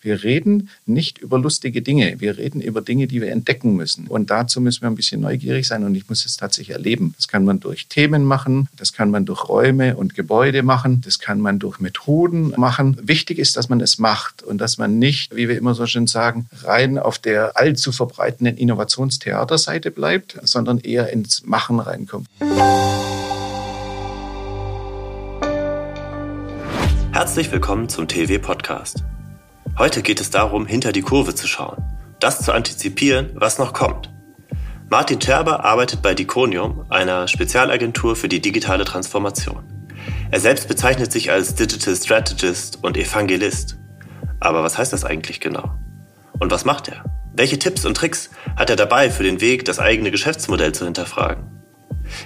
Wir reden nicht über lustige Dinge. Wir reden über Dinge, die wir entdecken müssen. Und dazu müssen wir ein bisschen neugierig sein und ich muss es tatsächlich erleben. Das kann man durch Themen machen, das kann man durch Räume und Gebäude machen, das kann man durch Methoden machen. Wichtig ist, dass man es macht und dass man nicht, wie wir immer so schön sagen, rein auf der allzu verbreitenden Innovationstheaterseite bleibt, sondern eher ins Machen reinkommt. Herzlich willkommen zum TV Podcast. Heute geht es darum, hinter die Kurve zu schauen, das zu antizipieren, was noch kommt. Martin Scherber arbeitet bei Diconium, einer Spezialagentur für die digitale Transformation. Er selbst bezeichnet sich als Digital Strategist und Evangelist. Aber was heißt das eigentlich genau? Und was macht er? Welche Tipps und Tricks hat er dabei für den Weg, das eigene Geschäftsmodell zu hinterfragen?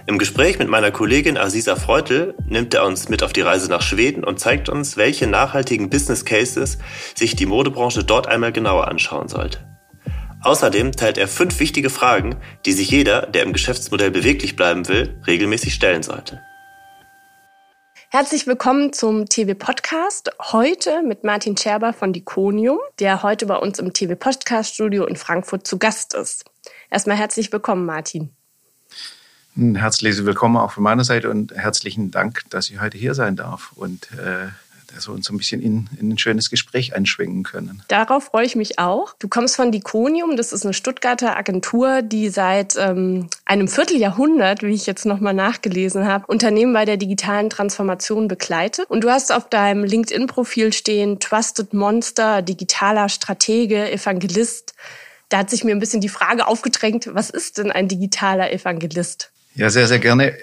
Im Gespräch mit meiner Kollegin Aziza Freutel nimmt er uns mit auf die Reise nach Schweden und zeigt uns, welche nachhaltigen Business Cases sich die Modebranche dort einmal genauer anschauen sollte. Außerdem teilt er fünf wichtige Fragen, die sich jeder, der im Geschäftsmodell beweglich bleiben will, regelmäßig stellen sollte. Herzlich willkommen zum TV Podcast. Heute mit Martin Scherber von Diconium, der heute bei uns im TV Podcast Studio in Frankfurt zu Gast ist. Erstmal herzlich willkommen, Martin. Ein herzliches Willkommen auch von meiner Seite und herzlichen Dank, dass ich heute hier sein darf und äh, dass wir uns ein bisschen in, in ein schönes Gespräch einschwingen können. Darauf freue ich mich auch. Du kommst von Diconium, das ist eine Stuttgarter Agentur, die seit ähm, einem Vierteljahrhundert, wie ich jetzt nochmal nachgelesen habe, Unternehmen bei der digitalen Transformation begleitet. Und du hast auf deinem LinkedIn-Profil stehen Trusted Monster, digitaler Stratege, Evangelist. Da hat sich mir ein bisschen die Frage aufgedrängt, was ist denn ein digitaler Evangelist? Ja, sehr, sehr gerne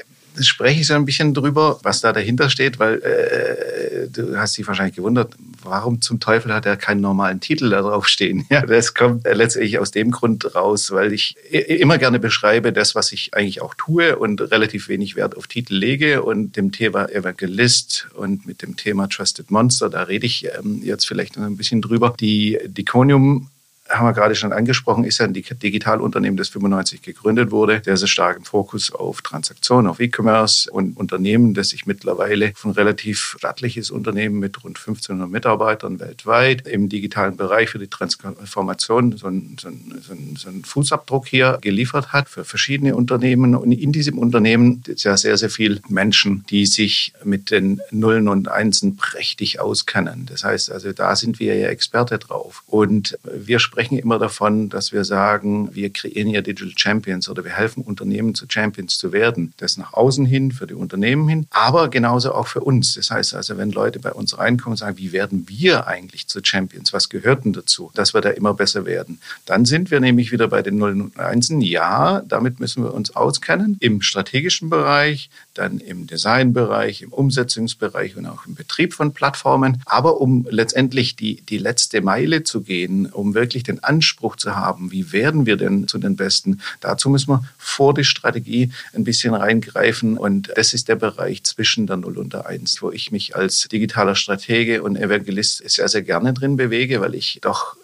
spreche ich so ein bisschen drüber, was da dahinter steht, weil äh, du hast dich wahrscheinlich gewundert, warum zum Teufel hat er keinen normalen Titel da drauf stehen? Ja, das kommt letztendlich aus dem Grund raus, weil ich immer gerne beschreibe das, was ich eigentlich auch tue und relativ wenig Wert auf Titel lege und dem Thema Evangelist und mit dem Thema Trusted Monster, da rede ich ähm, jetzt vielleicht noch ein bisschen drüber. Die Diconium haben wir gerade schon angesprochen, ist ja ein Digitalunternehmen, das 95 gegründet wurde, der sehr stark im Fokus auf Transaktionen, auf E-Commerce und Unternehmen, das sich mittlerweile von relativ stattliches Unternehmen mit rund 1500 Mitarbeitern weltweit im digitalen Bereich für die Transformation so einen, so einen, so einen Fußabdruck hier geliefert hat für verschiedene Unternehmen. Und in diesem Unternehmen ist ja sehr, sehr viel Menschen, die sich mit den Nullen und Einsen prächtig auskennen. Das heißt also, da sind wir ja Experte drauf. Und wir sprechen sprechen immer davon, dass wir sagen, wir kreieren ja Digital Champions oder wir helfen Unternehmen zu Champions zu werden. Das nach außen hin, für die Unternehmen hin, aber genauso auch für uns. Das heißt also, wenn Leute bei uns reinkommen und sagen, wie werden wir eigentlich zu Champions? Was gehört denn dazu? Dass wir da immer besser werden. Dann sind wir nämlich wieder bei den Nullen und Einsen. Ja, damit müssen wir uns auskennen. Im strategischen Bereich, dann im Designbereich, im Umsetzungsbereich und auch im Betrieb von Plattformen. Aber um letztendlich die, die letzte Meile zu gehen, um wirklich den Anspruch zu haben, wie werden wir denn zu den Besten, dazu müssen wir vor die Strategie ein bisschen reingreifen. Und das ist der Bereich zwischen der Null und der Eins, wo ich mich als digitaler Stratege und Evangelist sehr, sehr gerne drin bewege, weil ich doch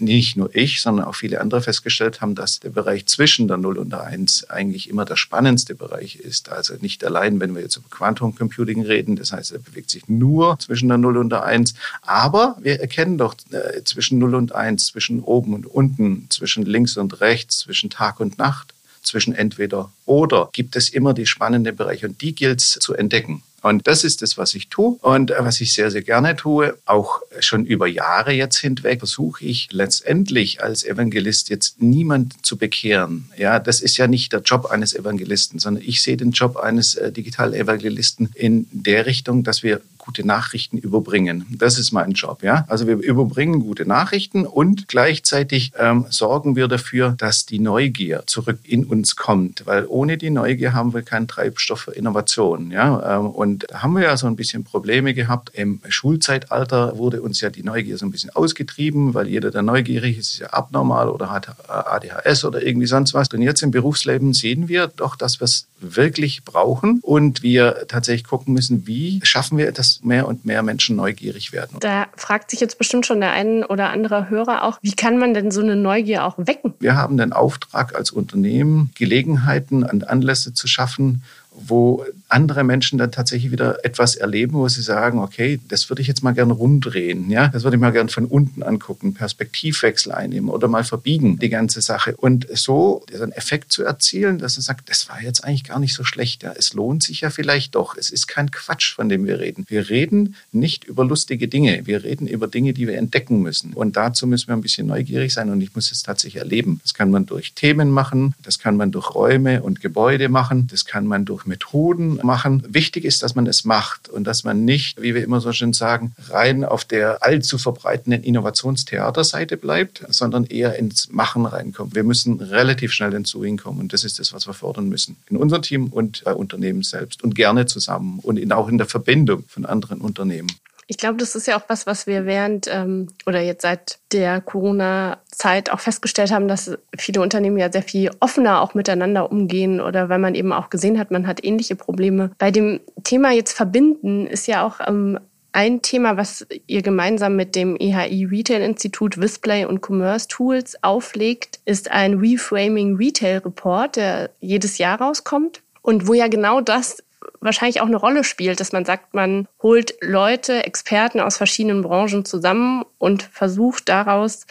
nicht nur ich, sondern auch viele andere festgestellt haben, dass der Bereich zwischen der 0 und der 1 eigentlich immer der spannendste Bereich ist. Also nicht allein, wenn wir jetzt über Quantum Computing reden, das heißt, er bewegt sich nur zwischen der 0 und der 1, aber wir erkennen doch äh, zwischen 0 und 1, zwischen oben und unten, zwischen links und rechts, zwischen Tag und Nacht, zwischen entweder oder gibt es immer die spannenden Bereiche und die gilt es zu entdecken. Und das ist das, was ich tue und äh, was ich sehr, sehr gerne tue. Auch schon über Jahre jetzt hinweg versuche ich letztendlich als Evangelist jetzt niemand zu bekehren. Ja, das ist ja nicht der Job eines Evangelisten, sondern ich sehe den Job eines äh, Digital-Evangelisten in der Richtung, dass wir gute Nachrichten überbringen. Das ist mein Job. Ja? Also wir überbringen gute Nachrichten und gleichzeitig ähm, sorgen wir dafür, dass die Neugier zurück in uns kommt, weil ohne die Neugier haben wir keinen Treibstoff für Innovation. Ja? Ähm, und da haben wir ja so ein bisschen Probleme gehabt. Im Schulzeitalter wurde uns ja die Neugier so ein bisschen ausgetrieben, weil jeder, der neugierig ist, ist ja abnormal oder hat ADHS oder irgendwie sonst was. Und jetzt im Berufsleben sehen wir doch, dass wir es wirklich brauchen und wir tatsächlich gucken müssen, wie schaffen wir das mehr und mehr Menschen neugierig werden. Da fragt sich jetzt bestimmt schon der ein oder andere Hörer auch, wie kann man denn so eine Neugier auch wecken? Wir haben den Auftrag als Unternehmen, Gelegenheiten und Anlässe zu schaffen, wo andere Menschen dann tatsächlich wieder etwas erleben, wo sie sagen, okay, das würde ich jetzt mal gern rumdrehen, ja, das würde ich mal gern von unten angucken, Perspektivwechsel einnehmen oder mal verbiegen, die ganze Sache. Und so einen Effekt zu erzielen, dass er sagt, das war jetzt eigentlich gar nicht so schlecht, ja, es lohnt sich ja vielleicht doch. Es ist kein Quatsch, von dem wir reden. Wir reden nicht über lustige Dinge, wir reden über Dinge, die wir entdecken müssen. Und dazu müssen wir ein bisschen neugierig sein und ich muss es tatsächlich erleben. Das kann man durch Themen machen, das kann man durch Räume und Gebäude machen, das kann man durch Methoden machen. Wichtig ist, dass man es macht und dass man nicht, wie wir immer so schön sagen, rein auf der allzu verbreitenden Innovationstheaterseite bleibt, sondern eher ins Machen reinkommt. Wir müssen relativ schnell ins Doing kommen und das ist das, was wir fordern müssen. In unserem Team und bei Unternehmen selbst und gerne zusammen und in, auch in der Verbindung von anderen Unternehmen. Ich glaube, das ist ja auch was, was wir während ähm, oder jetzt seit der Corona-Zeit auch festgestellt haben, dass viele Unternehmen ja sehr viel offener auch miteinander umgehen oder weil man eben auch gesehen hat, man hat ähnliche Probleme. Bei dem Thema jetzt verbinden ist ja auch ähm, ein Thema, was ihr gemeinsam mit dem EHI Retail Institut Display und Commerce Tools auflegt, ist ein Reframing Retail Report, der jedes Jahr rauskommt und wo ja genau das wahrscheinlich auch eine Rolle spielt, dass man sagt, man holt Leute, Experten aus verschiedenen Branchen zusammen und versucht daraus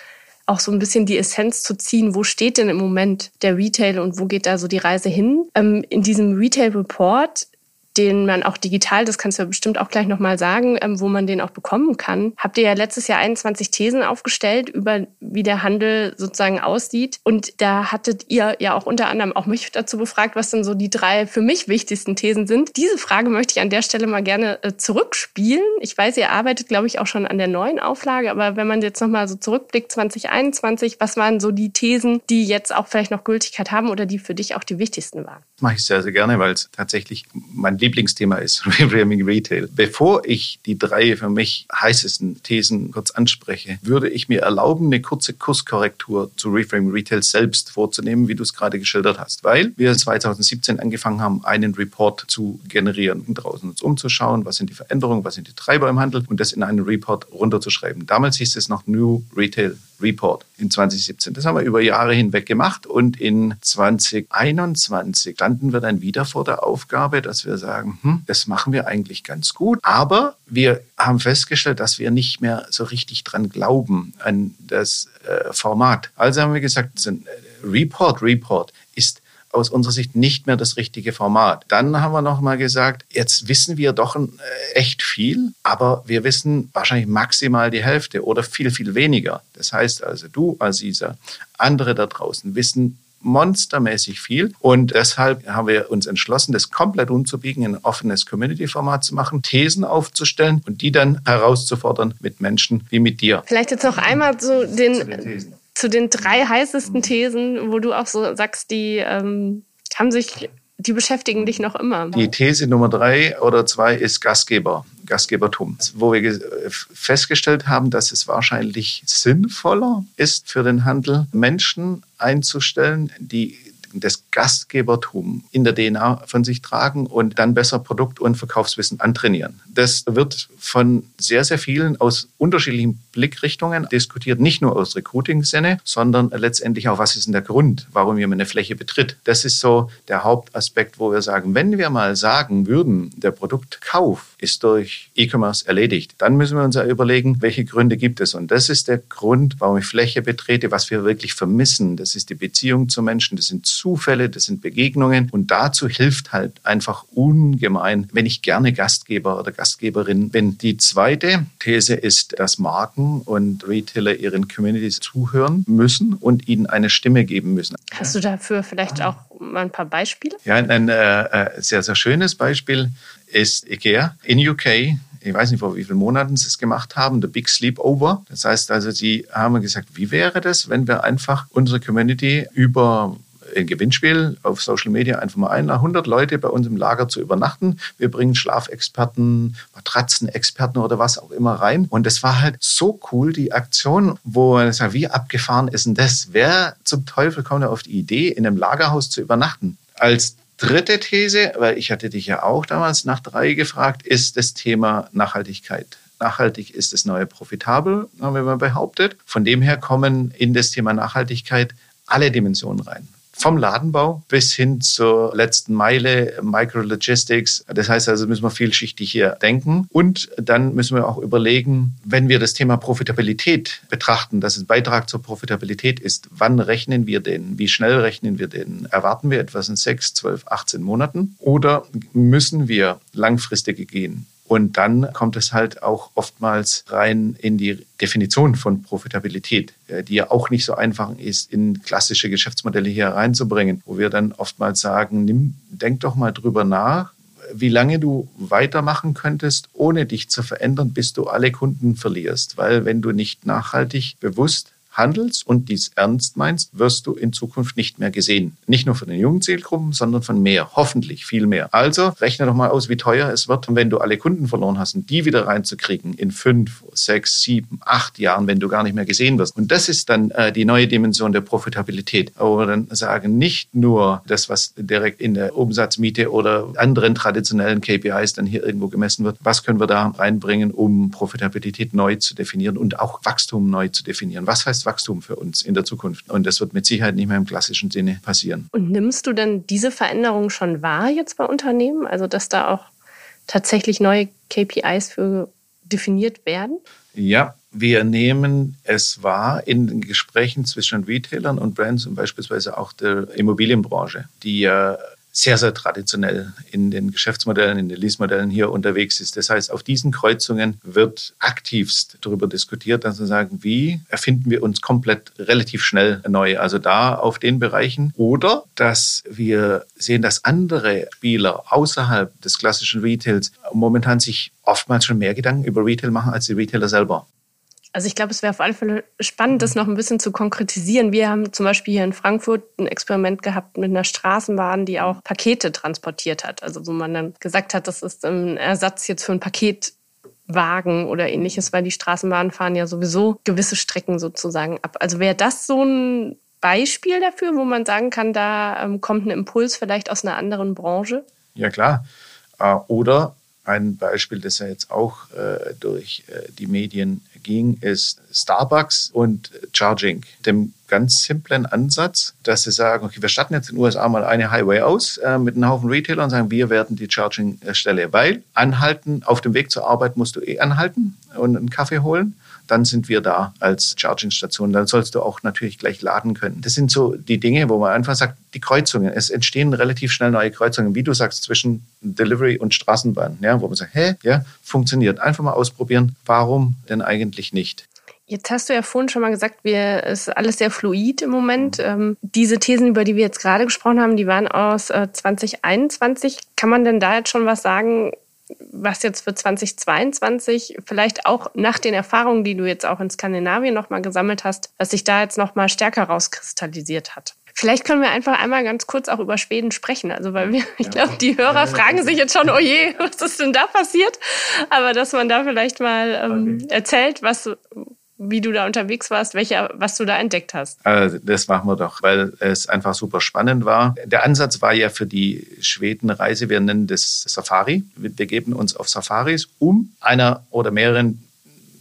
auch so ein bisschen die Essenz zu ziehen, wo steht denn im Moment der Retail und wo geht da so die Reise hin. Ähm, in diesem Retail Report den man auch digital, das kannst du ja bestimmt auch gleich nochmal sagen, ähm, wo man den auch bekommen kann. Habt ihr ja letztes Jahr 21 Thesen aufgestellt über, wie der Handel sozusagen aussieht. Und da hattet ihr ja auch unter anderem auch mich dazu befragt, was denn so die drei für mich wichtigsten Thesen sind. Diese Frage möchte ich an der Stelle mal gerne äh, zurückspielen. Ich weiß, ihr arbeitet, glaube ich, auch schon an der neuen Auflage, aber wenn man jetzt nochmal so zurückblickt, 2021, was waren so die Thesen, die jetzt auch vielleicht noch Gültigkeit haben oder die für dich auch die wichtigsten waren? Das mache ich sehr, sehr gerne, weil es tatsächlich mein Lieblingsthema ist, Reframing Retail. Bevor ich die drei für mich heißesten Thesen kurz anspreche, würde ich mir erlauben, eine kurze Kurskorrektur zu Reframing Retail selbst vorzunehmen, wie du es gerade geschildert hast, weil wir 2017 angefangen haben, einen Report zu generieren und draußen uns umzuschauen, was sind die Veränderungen, was sind die Treiber im Handel und das in einen Report runterzuschreiben. Damals hieß es noch New Retail Report in 2017. Das haben wir über Jahre hinweg gemacht und in 2021 standen wir dann wieder vor der Aufgabe, dass wir sagen, hm, das machen wir eigentlich ganz gut, aber wir haben festgestellt, dass wir nicht mehr so richtig dran glauben an das äh, Format. Also haben wir gesagt, ein Report, Report aus unserer Sicht nicht mehr das richtige Format. Dann haben wir noch mal gesagt, jetzt wissen wir doch äh, echt viel, aber wir wissen wahrscheinlich maximal die Hälfte oder viel, viel weniger. Das heißt also, du, Aziza, andere da draußen wissen monstermäßig viel. Und deshalb haben wir uns entschlossen, das komplett umzubiegen, in ein offenes Community-Format zu machen, Thesen aufzustellen und die dann herauszufordern mit Menschen wie mit dir. Vielleicht jetzt noch einmal so den, den zu den drei heißesten Thesen, wo du auch so sagst, die ähm, haben sich, die beschäftigen dich noch immer. Die These Nummer drei oder zwei ist Gastgeber, Gastgebertum, wo wir festgestellt haben, dass es wahrscheinlich sinnvoller ist für den Handel, Menschen einzustellen, die das Gastgebertum in der DNA von sich tragen und dann besser Produkt- und Verkaufswissen antrainieren. Das wird von sehr, sehr vielen aus unterschiedlichen Blickrichtungen diskutiert, nicht nur aus Recruiting-Sinne, sondern letztendlich auch, was ist denn der Grund, warum jemand eine Fläche betritt. Das ist so der Hauptaspekt, wo wir sagen, wenn wir mal sagen würden, der Produktkauf ist durch E-Commerce erledigt, dann müssen wir uns ja überlegen, welche Gründe gibt es. Und das ist der Grund, warum ich Fläche betrete, was wir wirklich vermissen. Das ist die Beziehung zu Menschen, das sind Zufälle, das sind Begegnungen. Und dazu hilft halt einfach ungemein, wenn ich gerne Gastgeber oder Gastgeberin bin. Die zweite These ist, dass Marken und Retailer ihren Communities zuhören müssen und ihnen eine Stimme geben müssen. Hast du dafür vielleicht auch mal ein paar Beispiele? Ja, ein äh, äh sehr, sehr schönes Beispiel ist IKEA in UK ich weiß nicht, vor wie vielen Monaten sie es gemacht haben, The Big Sleepover. Das heißt also, sie haben gesagt, wie wäre das, wenn wir einfach unsere Community über ein Gewinnspiel auf Social Media einfach mal einladen, 100 Leute bei uns im Lager zu übernachten. Wir bringen Schlafexperten, Matratzenexperten oder was auch immer rein. Und das war halt so cool, die Aktion, wo man sagt, wie abgefahren ist denn das? Wer zum Teufel kommt auf die Idee, in einem Lagerhaus zu übernachten? Als dritte These, weil ich hatte dich ja auch damals nach drei gefragt, ist das Thema Nachhaltigkeit. Nachhaltig ist das neue profitabel, haben wir behauptet. Von dem her kommen in das Thema Nachhaltigkeit alle Dimensionen rein vom Ladenbau bis hin zur letzten Meile, Micrologistics. Das heißt also, müssen wir vielschichtig hier denken. Und dann müssen wir auch überlegen, wenn wir das Thema Profitabilität betrachten, dass es ein Beitrag zur Profitabilität ist, wann rechnen wir den? Wie schnell rechnen wir den? Erwarten wir etwas in sechs, zwölf, 18 Monaten? Oder müssen wir langfristige gehen? Und dann kommt es halt auch oftmals rein in die Definition von Profitabilität, die ja auch nicht so einfach ist, in klassische Geschäftsmodelle hier reinzubringen, wo wir dann oftmals sagen, nimm, denk doch mal drüber nach, wie lange du weitermachen könntest, ohne dich zu verändern, bis du alle Kunden verlierst. Weil wenn du nicht nachhaltig bewusst handelst und dies ernst meinst, wirst du in Zukunft nicht mehr gesehen. Nicht nur von den jungen Zielgruppen, sondern von mehr. Hoffentlich viel mehr. Also rechne doch mal aus, wie teuer es wird, wenn du alle Kunden verloren hast und die wieder reinzukriegen in fünf, sechs, sieben, acht Jahren, wenn du gar nicht mehr gesehen wirst. Und das ist dann äh, die neue Dimension der Profitabilität. Aber dann sagen nicht nur das, was direkt in der Umsatzmiete oder anderen traditionellen KPIs dann hier irgendwo gemessen wird. Was können wir da reinbringen, um Profitabilität neu zu definieren und auch Wachstum neu zu definieren? Was heißt Wachstum für uns in der Zukunft. Und das wird mit Sicherheit nicht mehr im klassischen Sinne passieren. Und nimmst du denn diese Veränderung schon wahr jetzt bei Unternehmen? Also, dass da auch tatsächlich neue KPIs für definiert werden? Ja, wir nehmen es wahr in den Gesprächen zwischen Retailern und Brands und beispielsweise auch der Immobilienbranche, die ja sehr, sehr traditionell in den Geschäftsmodellen, in den Lease-Modellen hier unterwegs ist. Das heißt, auf diesen Kreuzungen wird aktivst darüber diskutiert, dass wir sagen, wie erfinden wir uns komplett relativ schnell neu. Also da auf den Bereichen. Oder dass wir sehen, dass andere Spieler außerhalb des klassischen Retails momentan sich oftmals schon mehr Gedanken über Retail machen als die Retailer selber. Also ich glaube, es wäre auf alle Fälle spannend, das noch ein bisschen zu konkretisieren. Wir haben zum Beispiel hier in Frankfurt ein Experiment gehabt mit einer Straßenbahn, die auch Pakete transportiert hat. Also wo man dann gesagt hat, das ist ein Ersatz jetzt für ein Paketwagen oder ähnliches, weil die Straßenbahnen fahren ja sowieso gewisse Strecken sozusagen ab. Also wäre das so ein Beispiel dafür, wo man sagen kann, da ähm, kommt ein Impuls vielleicht aus einer anderen Branche? Ja klar. Äh, oder ein Beispiel, das ja jetzt auch äh, durch äh, die Medien ging, ist Starbucks und Charging. Dem ganz simplen Ansatz, dass sie sagen, okay, wir starten jetzt in den USA mal eine Highway aus äh, mit einem Haufen Retailer und sagen, wir werden die Charging-Stelle, weil anhalten, auf dem Weg zur Arbeit musst du eh anhalten und einen Kaffee holen dann sind wir da als Charging-Station. Dann sollst du auch natürlich gleich laden können. Das sind so die Dinge, wo man einfach sagt, die Kreuzungen. Es entstehen relativ schnell neue Kreuzungen, wie du sagst, zwischen Delivery und Straßenbahn, ja, wo man sagt, hä, ja, funktioniert. Einfach mal ausprobieren. Warum denn eigentlich nicht? Jetzt hast du ja vorhin schon mal gesagt, wir es ist alles sehr fluid im Moment. Ähm, diese Thesen, über die wir jetzt gerade gesprochen haben, die waren aus äh, 2021. Kann man denn da jetzt schon was sagen, was jetzt für 2022 vielleicht auch nach den Erfahrungen, die du jetzt auch in Skandinavien nochmal gesammelt hast, was sich da jetzt nochmal stärker rauskristallisiert hat? Vielleicht können wir einfach einmal ganz kurz auch über Schweden sprechen. Also, weil wir, ich glaube, die Hörer fragen sich jetzt schon, oh je, was ist denn da passiert? Aber dass man da vielleicht mal ähm, erzählt, was, wie du da unterwegs warst, welche, was du da entdeckt hast. Also das machen wir doch, weil es einfach super spannend war. Der Ansatz war ja für die Schwedenreise, wir nennen das Safari. Wir begeben uns auf Safaris, um einer oder mehreren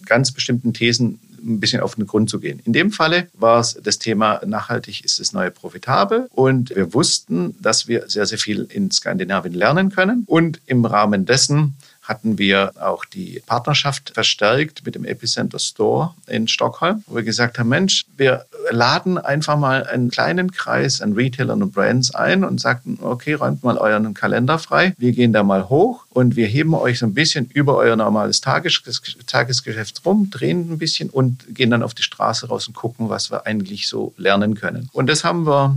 ganz bestimmten Thesen ein bisschen auf den Grund zu gehen. In dem Falle war es das Thema nachhaltig ist das neue profitabel und wir wussten, dass wir sehr, sehr viel in Skandinavien lernen können und im Rahmen dessen hatten wir auch die Partnerschaft verstärkt mit dem Epicenter Store in Stockholm, wo wir gesagt haben, Mensch, wir laden einfach mal einen kleinen Kreis an Retailern und Brands ein und sagten, okay, räumt mal euren Kalender frei. Wir gehen da mal hoch und wir heben euch so ein bisschen über euer normales Tages Tagesgeschäft rum, drehen ein bisschen und gehen dann auf die Straße raus und gucken, was wir eigentlich so lernen können. Und das haben wir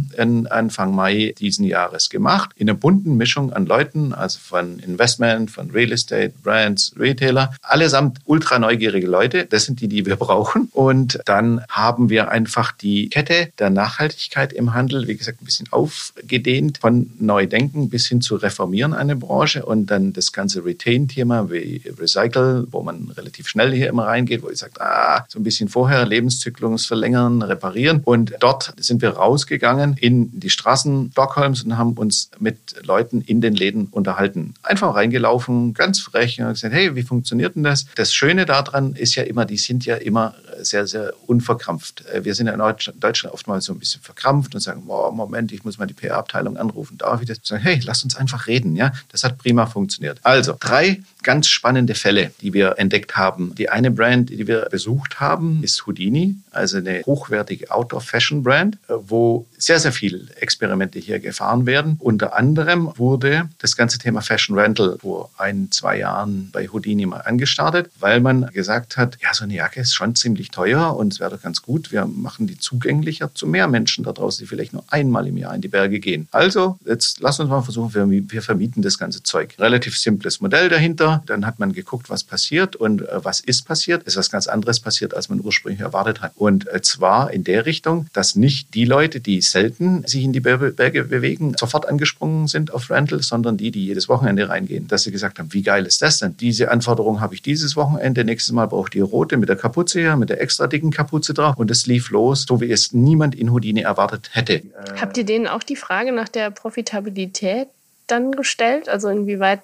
Anfang Mai diesen Jahres gemacht, in einer bunten Mischung an Leuten, also von Investment, von Real Estate, Brands, Retailer, allesamt ultra neugierige Leute. Das sind die, die wir brauchen. Und dann haben wir einfach die Kette der Nachhaltigkeit im Handel, wie gesagt, ein bisschen aufgedehnt von Neudenken bis hin zu reformieren eine Branche und dann das ganze Retain-Thema wie Recycle, wo man relativ schnell hier immer reingeht, wo ich sage, ah, so ein bisschen vorher Lebenszyklus verlängern, reparieren. Und dort sind wir rausgegangen in die Straßen Stockholms und haben uns mit Leuten in den Läden unterhalten. Einfach reingelaufen, ganz frech und gesagt, hey, wie funktioniert denn das? Das Schöne daran ist ja immer, die sind ja immer sehr, sehr unverkrampft. Äh, wir sind ja in Deutschland oftmals so ein bisschen verkrampft und sagen, oh, Moment, ich muss mal die PR-Abteilung anrufen. Darf ich das? Sagen, hey, lass uns einfach reden. Ja, das hat prima funktioniert. Also drei ganz spannende Fälle, die wir entdeckt haben. Die eine Brand, die wir besucht haben, ist Houdini, also eine hochwertige Outdoor-Fashion-Brand, äh, wo sehr, sehr viele Experimente hier gefahren werden. Unter anderem wurde das ganze Thema Fashion Rental vor ein, zwei Jahren bei Houdini mal angestartet, weil man gesagt hat, ja, so eine Jacke ist schon ziemlich teuer und es wäre doch ganz gut, wir machen die zugänglicher zu mehr Menschen da draußen, die vielleicht nur einmal im Jahr in die Berge gehen. Also, jetzt lass uns mal versuchen, wir, wir vermieten das ganze Zeug. Relativ simples Modell dahinter. Dann hat man geguckt, was passiert und äh, was ist passiert. Ist was ganz anderes passiert, als man ursprünglich erwartet hat. Und äh, zwar in der Richtung, dass nicht die Leute, die selten sich in die Berge bewegen, sofort angesprungen sind auf Rental, sondern die, die jedes Wochenende reingehen. Dass sie gesagt haben, wie geil ist das denn? Diese Anforderung habe ich dieses Wochenende, nächstes Mal brauche ich die rote mit der Kapuze hier, mit der extra dicken Kapuze drauf. Und es lief los, so wie es niemand in Houdini erwartet hätte. Habt ihr denen auch die Frage nach der Profitabilität dann gestellt? Also inwieweit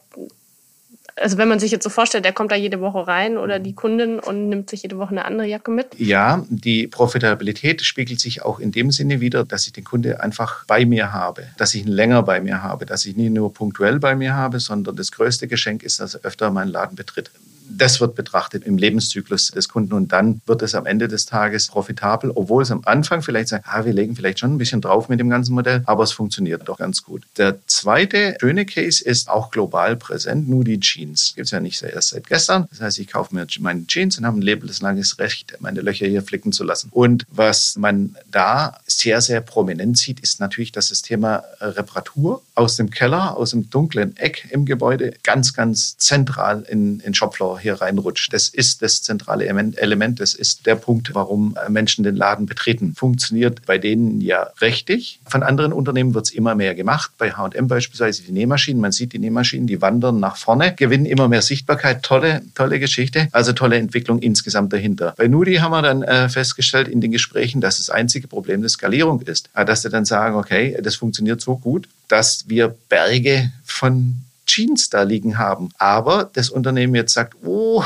also wenn man sich jetzt so vorstellt, der kommt da jede Woche rein oder die Kundin und nimmt sich jede Woche eine andere Jacke mit? Ja, die Profitabilität spiegelt sich auch in dem Sinne wieder, dass ich den Kunde einfach bei mir habe, dass ich ihn länger bei mir habe, dass ich nicht nur punktuell bei mir habe, sondern das größte Geschenk ist, dass er öfter meinen Laden betritt das wird betrachtet im Lebenszyklus des Kunden und dann wird es am Ende des Tages profitabel, obwohl es am Anfang vielleicht sagt, ah, wir legen vielleicht schon ein bisschen drauf mit dem ganzen Modell, aber es funktioniert doch ganz gut. Der zweite schöne Case ist auch global präsent, nur die Jeans. Gibt es ja nicht erst seit gestern. Das heißt, ich kaufe mir meine Jeans und habe ein lebenslanges Recht, meine Löcher hier flicken zu lassen. Und was man da sehr, sehr prominent sieht, ist natürlich, dass das Thema Reparatur aus dem Keller, aus dem dunklen Eck im Gebäude ganz, ganz zentral in, in Shopfloor hier reinrutscht. Das ist das zentrale Element. Das ist der Punkt, warum Menschen den Laden betreten. Funktioniert bei denen ja richtig. Von anderen Unternehmen wird es immer mehr gemacht. Bei H&M beispielsweise die Nähmaschinen. Man sieht die Nähmaschinen, die wandern nach vorne, gewinnen immer mehr Sichtbarkeit. Tolle, tolle Geschichte. Also tolle Entwicklung insgesamt dahinter. Bei Nudi haben wir dann äh, festgestellt in den Gesprächen, dass das einzige Problem die Skalierung ist. Dass sie dann sagen, okay, das funktioniert so gut, dass wir Berge von Jeans da liegen haben. Aber das Unternehmen jetzt sagt, oh,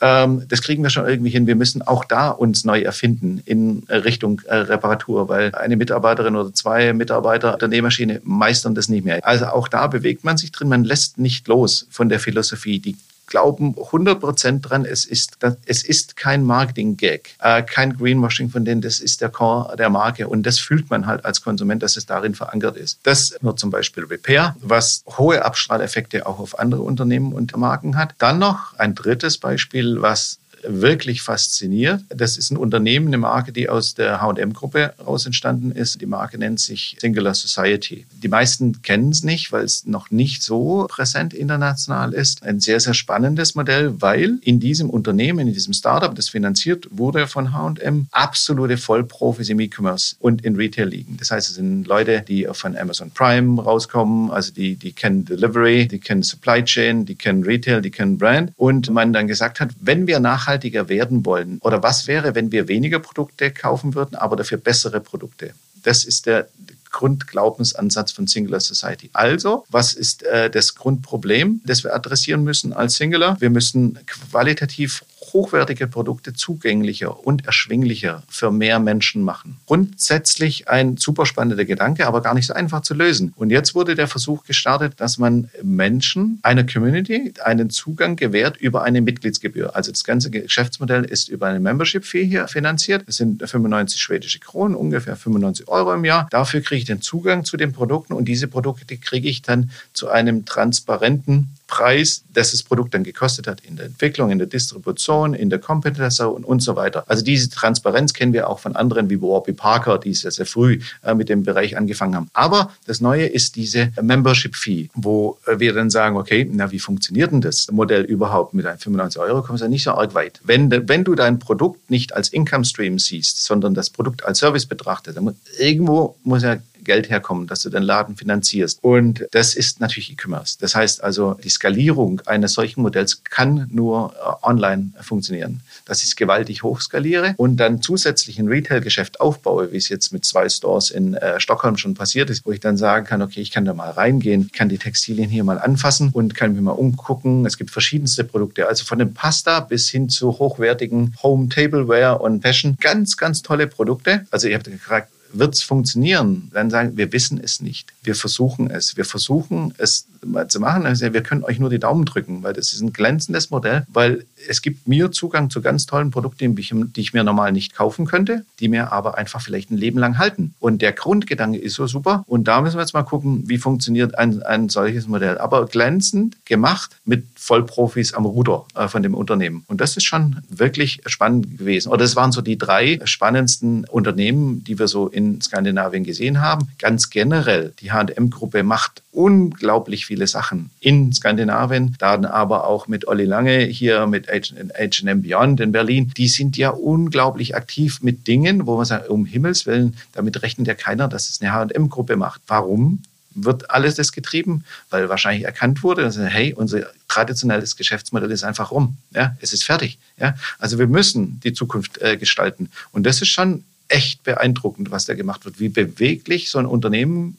ähm, das kriegen wir schon irgendwie hin. Wir müssen auch da uns neu erfinden in Richtung äh, Reparatur, weil eine Mitarbeiterin oder zwei Mitarbeiter der Nähmaschine meistern das nicht mehr. Also auch da bewegt man sich drin. Man lässt nicht los von der Philosophie. Die glauben 100 Prozent dran, es ist, es ist kein Marketing-Gag, äh, kein Greenwashing von denen, das ist der Core der Marke und das fühlt man halt als Konsument, dass es darin verankert ist. Das wird zum Beispiel Repair, was hohe Abstrahleffekte auch auf andere Unternehmen und Marken hat. Dann noch ein drittes Beispiel, was wirklich fasziniert. Das ist ein Unternehmen, eine Marke, die aus der H&M-Gruppe raus entstanden ist. Die Marke nennt sich Singular Society. Die meisten kennen es nicht, weil es noch nicht so präsent international ist. Ein sehr, sehr spannendes Modell, weil in diesem Unternehmen, in diesem Startup, das finanziert wurde von H&M, absolute Vollprofis im E-Commerce und in Retail liegen. Das heißt, es sind Leute, die von Amazon Prime rauskommen, also die, die kennen Delivery, die kennen Supply Chain, die kennen Retail, die kennen Brand. Und man dann gesagt hat, wenn wir nachhaltig nachhaltiger werden wollen? Oder was wäre, wenn wir weniger Produkte kaufen würden, aber dafür bessere Produkte? Das ist der Grundglaubensansatz von Singular Society. Also, was ist äh, das Grundproblem, das wir adressieren müssen als Singular? Wir müssen qualitativ hochwertige Produkte zugänglicher und erschwinglicher für mehr Menschen machen. Grundsätzlich ein super spannender Gedanke, aber gar nicht so einfach zu lösen. Und jetzt wurde der Versuch gestartet, dass man Menschen einer Community einen Zugang gewährt über eine Mitgliedsgebühr. Also das ganze Geschäftsmodell ist über eine Membership-Fee hier finanziert. Das sind 95 schwedische Kronen, ungefähr 95 Euro im Jahr. Dafür kriege ich den Zugang zu den Produkten und diese Produkte kriege ich dann zu einem transparenten Preis, das das Produkt dann gekostet hat in der Entwicklung, in der Distribution, in der Kompensation und so weiter. Also diese Transparenz kennen wir auch von anderen wie Warby Parker, die sehr, sehr früh äh, mit dem Bereich angefangen haben. Aber das Neue ist diese Membership Fee, wo äh, wir dann sagen, okay, na, wie funktioniert denn das Modell überhaupt? Mit einem 95 Euro kommst du ja nicht so arg weit. Wenn, wenn du dein Produkt nicht als Income Stream siehst, sondern das Produkt als Service betrachtest, dann irgendwo muss ja Geld herkommt, dass du den Laden finanzierst. Und das ist natürlich E-Commerce. Das heißt also, die Skalierung eines solchen Modells kann nur äh, online funktionieren. Dass ich es gewaltig hochskaliere und dann zusätzlich ein Retail-Geschäft aufbaue, wie es jetzt mit zwei Stores in äh, Stockholm schon passiert ist, wo ich dann sagen kann, okay, ich kann da mal reingehen, kann die Textilien hier mal anfassen und kann mir mal umgucken. Es gibt verschiedenste Produkte, also von dem Pasta bis hin zu hochwertigen Home Tableware und Fashion. Ganz, ganz tolle Produkte. Also ihr habt gefragt, wird es funktionieren? Dann sagen, wir wissen es nicht. Wir versuchen es. Wir versuchen es mal zu machen. Also wir können euch nur die Daumen drücken, weil das ist ein glänzendes Modell, weil es gibt mir Zugang zu ganz tollen Produkten, die ich mir normal nicht kaufen könnte, die mir aber einfach vielleicht ein Leben lang halten. Und der Grundgedanke ist so super. Und da müssen wir jetzt mal gucken, wie funktioniert ein, ein solches Modell. Aber glänzend gemacht mit Vollprofis am Ruder äh, von dem Unternehmen. Und das ist schon wirklich spannend gewesen. Oder das waren so die drei spannendsten Unternehmen, die wir so in Skandinavien gesehen haben. Ganz generell, die H&M-Gruppe macht unglaublich viele Sachen in Skandinavien, dann aber auch mit Olli Lange hier mit H&M Beyond in Berlin. Die sind ja unglaublich aktiv mit Dingen, wo man sagt, um Himmels Willen, damit rechnet ja keiner, dass es eine H&M-Gruppe macht. Warum? wird alles das getrieben, weil wahrscheinlich erkannt wurde, dass, hey, unser traditionelles Geschäftsmodell ist einfach rum. Ja, es ist fertig. Ja, also wir müssen die Zukunft äh, gestalten. Und das ist schon echt beeindruckend, was da gemacht wird, wie beweglich so ein Unternehmen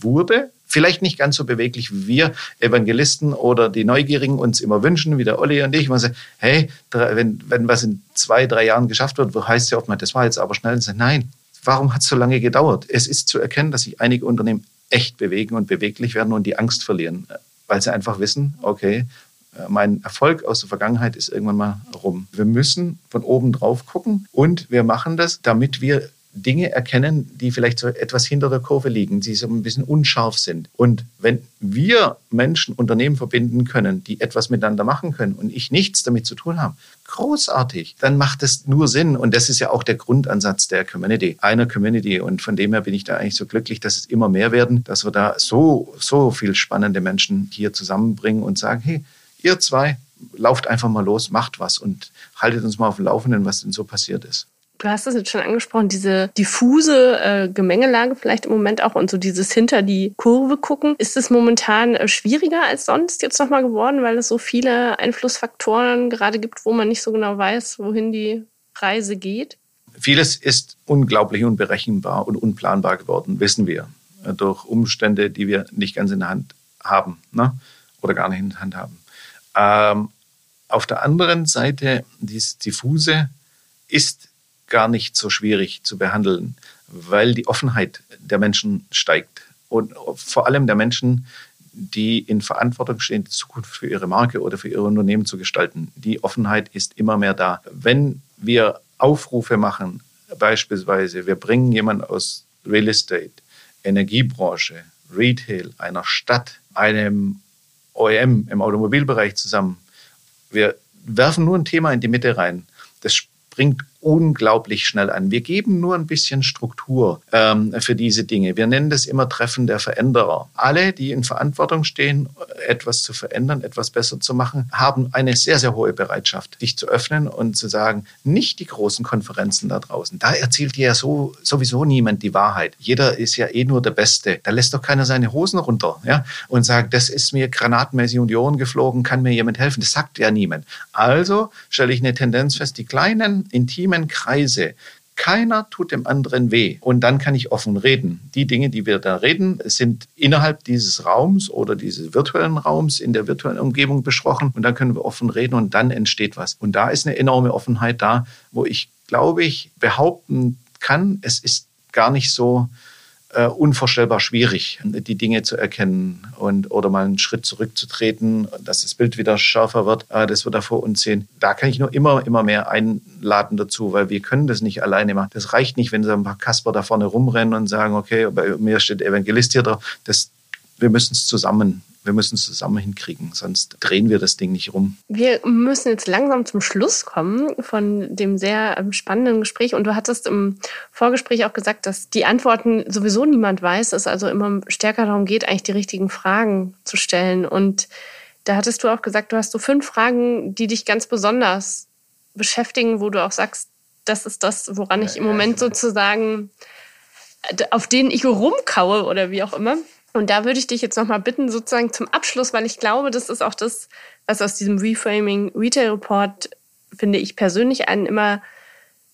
wurde vielleicht nicht ganz so beweglich, wie wir Evangelisten oder die Neugierigen uns immer wünschen, wie der Olli und ich. Man sagt, hey, wenn, wenn was in zwei, drei Jahren geschafft wird, heißt ja oft mal, das war jetzt aber schnell. Sagt, nein, warum hat es so lange gedauert? Es ist zu erkennen, dass sich einige Unternehmen echt bewegen und beweglich werden und die Angst verlieren, weil sie einfach wissen, okay, mein Erfolg aus der Vergangenheit ist irgendwann mal rum. Wir müssen von oben drauf gucken und wir machen das, damit wir Dinge erkennen, die vielleicht so etwas hinter der Kurve liegen, die so ein bisschen unscharf sind. Und wenn wir Menschen, Unternehmen verbinden können, die etwas miteinander machen können und ich nichts damit zu tun habe, großartig, dann macht es nur Sinn. Und das ist ja auch der Grundansatz der Community, einer Community. Und von dem her bin ich da eigentlich so glücklich, dass es immer mehr werden, dass wir da so, so viel spannende Menschen hier zusammenbringen und sagen, hey, ihr zwei, lauft einfach mal los, macht was und haltet uns mal auf dem Laufenden, was denn so passiert ist. Du hast es jetzt schon angesprochen, diese diffuse äh, Gemengelage vielleicht im Moment auch und so dieses hinter die Kurve gucken. Ist es momentan äh, schwieriger als sonst jetzt nochmal geworden, weil es so viele Einflussfaktoren gerade gibt, wo man nicht so genau weiß, wohin die Reise geht? Vieles ist unglaublich unberechenbar und unplanbar geworden, wissen wir. Durch Umstände, die wir nicht ganz in der Hand haben ne? oder gar nicht in der Hand haben. Ähm, auf der anderen Seite, dieses Diffuse ist gar nicht so schwierig zu behandeln, weil die Offenheit der Menschen steigt. Und vor allem der Menschen, die in Verantwortung stehen, die Zukunft für ihre Marke oder für ihr Unternehmen zu gestalten. Die Offenheit ist immer mehr da. Wenn wir Aufrufe machen, beispielsweise, wir bringen jemanden aus Real Estate, Energiebranche, Retail, einer Stadt, einem OEM im Automobilbereich zusammen. Wir werfen nur ein Thema in die Mitte rein. Das springt unglaublich schnell an. Wir geben nur ein bisschen Struktur ähm, für diese Dinge. Wir nennen das immer Treffen der Veränderer. Alle, die in Verantwortung stehen, etwas zu verändern, etwas besser zu machen, haben eine sehr, sehr hohe Bereitschaft, sich zu öffnen und zu sagen, nicht die großen Konferenzen da draußen. Da erzählt dir ja so, sowieso niemand die Wahrheit. Jeder ist ja eh nur der Beste. Da lässt doch keiner seine Hosen runter ja? und sagt, das ist mir granatenmäßig um die Ohren geflogen, kann mir jemand helfen. Das sagt ja niemand. Also stelle ich eine Tendenz fest, die kleinen, intimen intimen Kreise. Keiner tut dem anderen weh. Und dann kann ich offen reden. Die Dinge, die wir da reden, sind innerhalb dieses Raums oder dieses virtuellen Raums in der virtuellen Umgebung besprochen. Und dann können wir offen reden und dann entsteht was. Und da ist eine enorme Offenheit da, wo ich, glaube ich, behaupten kann, es ist gar nicht so äh, unvorstellbar schwierig, die Dinge zu erkennen und oder mal einen Schritt zurückzutreten, dass das Bild wieder schärfer wird, äh, das wir da vor uns sehen. Da kann ich nur immer, immer mehr einladen dazu, weil wir können das nicht alleine machen. Das reicht nicht, wenn so ein paar Kasper da vorne rumrennen und sagen, okay, bei mir steht Evangelist hier drauf. Das, wir müssen es zusammen wir müssen es zusammen hinkriegen, sonst drehen wir das Ding nicht rum. Wir müssen jetzt langsam zum Schluss kommen von dem sehr ähm, spannenden Gespräch. Und du hattest im Vorgespräch auch gesagt, dass die Antworten sowieso niemand weiß, es also immer stärker darum geht, eigentlich die richtigen Fragen zu stellen. Und da hattest du auch gesagt, du hast so fünf Fragen, die dich ganz besonders beschäftigen, wo du auch sagst, das ist das, woran ich im Moment sozusagen auf denen ich rumkaue oder wie auch immer. Und da würde ich dich jetzt nochmal bitten, sozusagen zum Abschluss, weil ich glaube, das ist auch das, was aus diesem Reframing Retail Report, finde ich persönlich, einen immer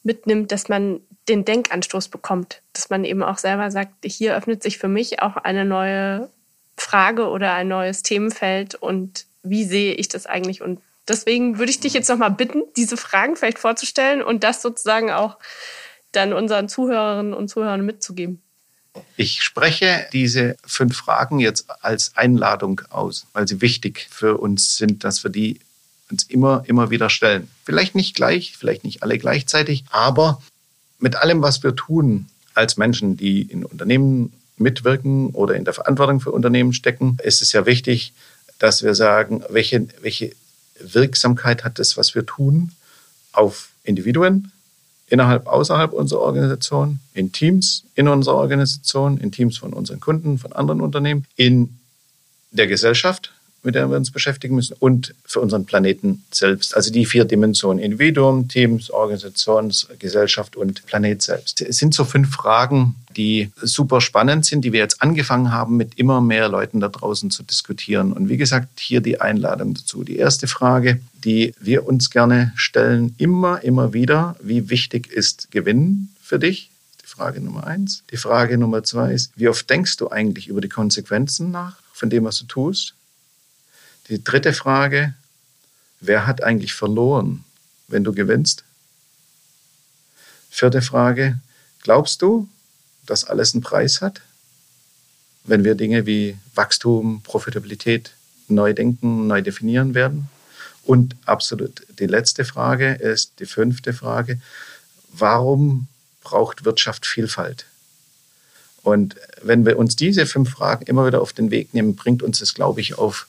mitnimmt, dass man den Denkanstoß bekommt. Dass man eben auch selber sagt, hier öffnet sich für mich auch eine neue Frage oder ein neues Themenfeld und wie sehe ich das eigentlich? Und deswegen würde ich dich jetzt nochmal bitten, diese Fragen vielleicht vorzustellen und das sozusagen auch dann unseren Zuhörerinnen und Zuhörern mitzugeben. Ich spreche diese fünf Fragen jetzt als Einladung aus, weil sie wichtig für uns sind, dass wir die uns immer, immer wieder stellen. Vielleicht nicht gleich, vielleicht nicht alle gleichzeitig, aber mit allem, was wir tun als Menschen, die in Unternehmen mitwirken oder in der Verantwortung für Unternehmen stecken, ist es ja wichtig, dass wir sagen, welche, welche Wirksamkeit hat das, was wir tun, auf Individuen, innerhalb, außerhalb unserer Organisation, in Teams in unserer Organisation, in Teams von unseren Kunden, von anderen Unternehmen, in der Gesellschaft, mit der wir uns beschäftigen müssen und für unseren Planeten selbst. Also die vier Dimensionen, Individuum, Teams, Organisation, Gesellschaft und Planet selbst. Es sind so fünf Fragen, die super spannend sind, die wir jetzt angefangen haben, mit immer mehr Leuten da draußen zu diskutieren. Und wie gesagt, hier die Einladung dazu. Die erste Frage, die wir uns gerne stellen, immer, immer wieder, wie wichtig ist Gewinn für dich? Die Frage Nummer eins. Die Frage Nummer zwei ist, wie oft denkst du eigentlich über die Konsequenzen nach von dem, was du tust? Die dritte Frage, wer hat eigentlich verloren, wenn du gewinnst? Vierte Frage, glaubst du, dass alles einen Preis hat? Wenn wir Dinge wie Wachstum, Profitabilität neu denken, neu definieren werden? Und absolut die letzte Frage ist die fünfte Frage, warum braucht Wirtschaft Vielfalt? Und wenn wir uns diese fünf Fragen immer wieder auf den Weg nehmen, bringt uns das, glaube ich, auf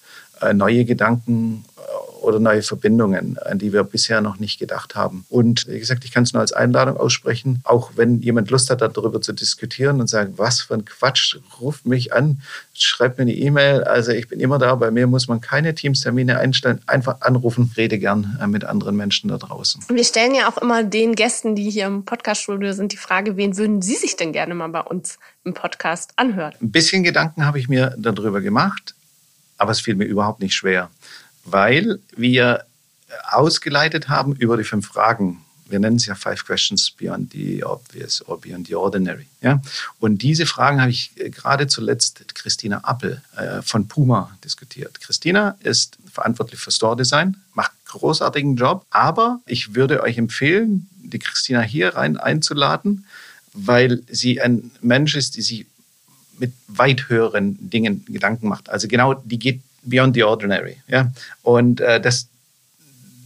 neue Gedanken äh, oder neue Verbindungen, an die wir bisher noch nicht gedacht haben. Und wie gesagt, ich kann es nur als Einladung aussprechen, auch wenn jemand Lust hat, darüber zu diskutieren und sagen, was für ein Quatsch, ruft mich an, schreibt mir eine E-Mail. Also ich bin immer da, bei mir muss man keine Teamstermine einstellen, einfach anrufen, rede gern äh, mit anderen Menschen da draußen. Wir stellen ja auch immer den Gästen, die hier im Podcast-Studio sind, die Frage, wen würden Sie sich denn gerne mal bei uns im Podcast anhören? Ein bisschen Gedanken habe ich mir darüber gemacht aber es fiel mir überhaupt nicht schwer, weil wir ausgeleitet haben über die fünf Fragen. Wir nennen es ja Five Questions Beyond the Obvious or Beyond the Ordinary. Ja? Und diese Fragen habe ich äh, gerade zuletzt mit Christina Appel äh, von Puma diskutiert. Christina ist verantwortlich für Store Design, macht einen großartigen Job, aber ich würde euch empfehlen, die Christina hier rein einzuladen, weil sie ein Mensch ist, die sich mit weit höheren Dingen Gedanken macht. Also genau, die geht beyond the ordinary. Ja? Und äh, das,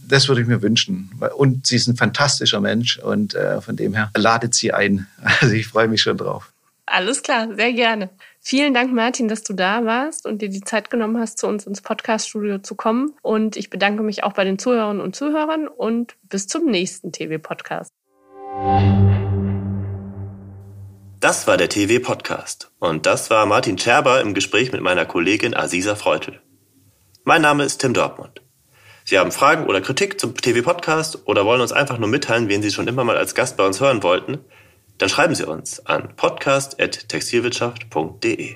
das würde ich mir wünschen. Und sie ist ein fantastischer Mensch und äh, von dem her ladet sie ein. Also ich freue mich schon drauf. Alles klar, sehr gerne. Vielen Dank, Martin, dass du da warst und dir die Zeit genommen hast, zu uns ins Podcast-Studio zu kommen. Und ich bedanke mich auch bei den Zuhörern und Zuhörern und bis zum nächsten TV-Podcast. Das war der TV Podcast und das war Martin Scherber im Gespräch mit meiner Kollegin Aziza Freutel. Mein Name ist Tim Dortmund. Sie haben Fragen oder Kritik zum TV Podcast oder wollen uns einfach nur mitteilen, wen Sie schon immer mal als Gast bei uns hören wollten? Dann schreiben Sie uns an podcast.textilwirtschaft.de.